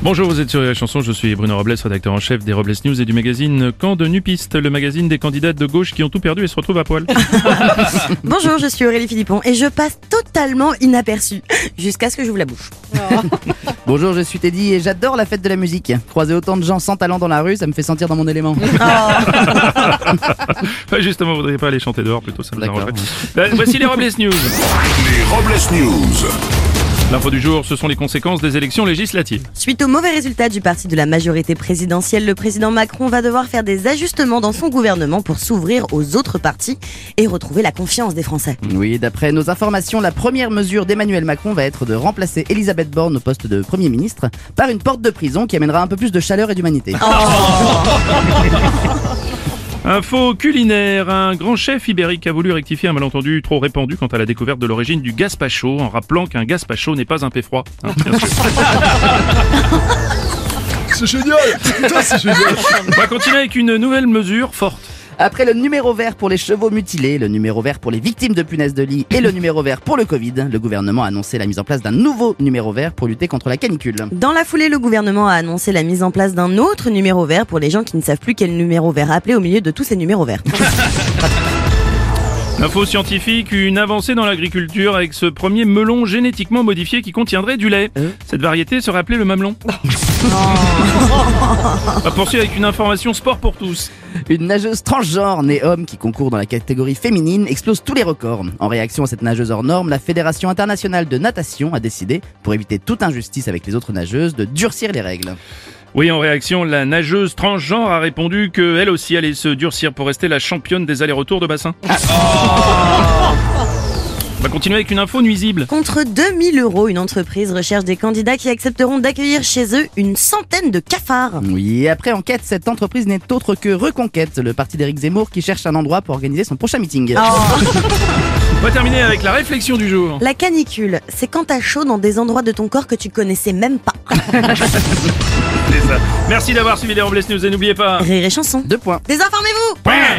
Bonjour, vous êtes sur la chanson, je suis Bruno Robles, rédacteur en chef des Robles News et du magazine Camp de Nupiste, le magazine des candidates de gauche qui ont tout perdu et se retrouvent à poil. Bonjour, je suis Aurélie Philippon et je passe totalement inaperçue jusqu'à ce que j'ouvre la bouche. Bonjour, je suis Teddy et j'adore la fête de la musique. Croiser autant de gens sans talent dans la rue, ça me fait sentir dans mon élément. Bah, Justement, vous voudriez pas aller chanter dehors plutôt, ça me D'accord. arrangerait. Bah, voici les Robles News. Les Robles News. L'info du jour, ce sont les conséquences des élections législatives. Suite au mauvais résultat du parti de la majorité présidentielle, le président Macron va devoir faire des ajustements dans son gouvernement pour s'ouvrir aux autres partis et retrouver la confiance des Français. Oui, d'après nos informations, la première mesure d'Emmanuel Macron va être de remplacer Elisabeth Borne au poste de Premier ministre par une porte de prison qui amènera un peu plus de chaleur et d'humanité. Info culinaire, un grand chef ibérique a voulu rectifier un malentendu trop répandu quant à la découverte de l'origine du gazpacho en rappelant qu'un gazpacho n'est pas un paix froid. Hein, bien sûr. C'est génial Putain, c'est génial On va continuer avec une nouvelle mesure forte. Après le numéro vert pour les chevaux mutilés, le numéro vert pour les victimes de punaises de lit et le numéro vert pour le Covid, le gouvernement a annoncé la mise en place d'un nouveau numéro vert pour lutter contre la canicule. Dans la foulée, le gouvernement a annoncé la mise en place d'un autre numéro vert pour les gens qui ne savent plus quel numéro vert appeler au milieu de tous ces numéros verts. Info scientifique, une avancée dans l'agriculture avec ce premier melon génétiquement modifié qui contiendrait du lait. Cette variété serait appelée le mamelon. On va poursuivre avec une information sport pour tous. Une nageuse transgenre née homme qui concourt dans la catégorie féminine explose tous les records. En réaction à cette nageuse hors norme, la Fédération internationale de natation a décidé, pour éviter toute injustice avec les autres nageuses, de durcir les règles. Oui, en réaction, la nageuse transgenre a répondu que elle aussi allait se durcir pour rester la championne des allers-retours de bassin. On va continuer avec une info nuisible. Contre 2000 euros, une entreprise recherche des candidats qui accepteront d'accueillir chez eux une centaine de cafards. Oui, et après enquête, cette entreprise n'est autre que Reconquête, le parti d'Éric Zemmour qui cherche un endroit pour organiser son prochain meeting. On va terminer avec la réflexion du jour. La canicule, c'est quand t'as chaud dans des endroits de ton corps que tu connaissais même pas. C'est ça. Merci d'avoir suivi les Robles News et n'oubliez pas... Rire et chanson. Deux points. Désinformez-vous Ouais.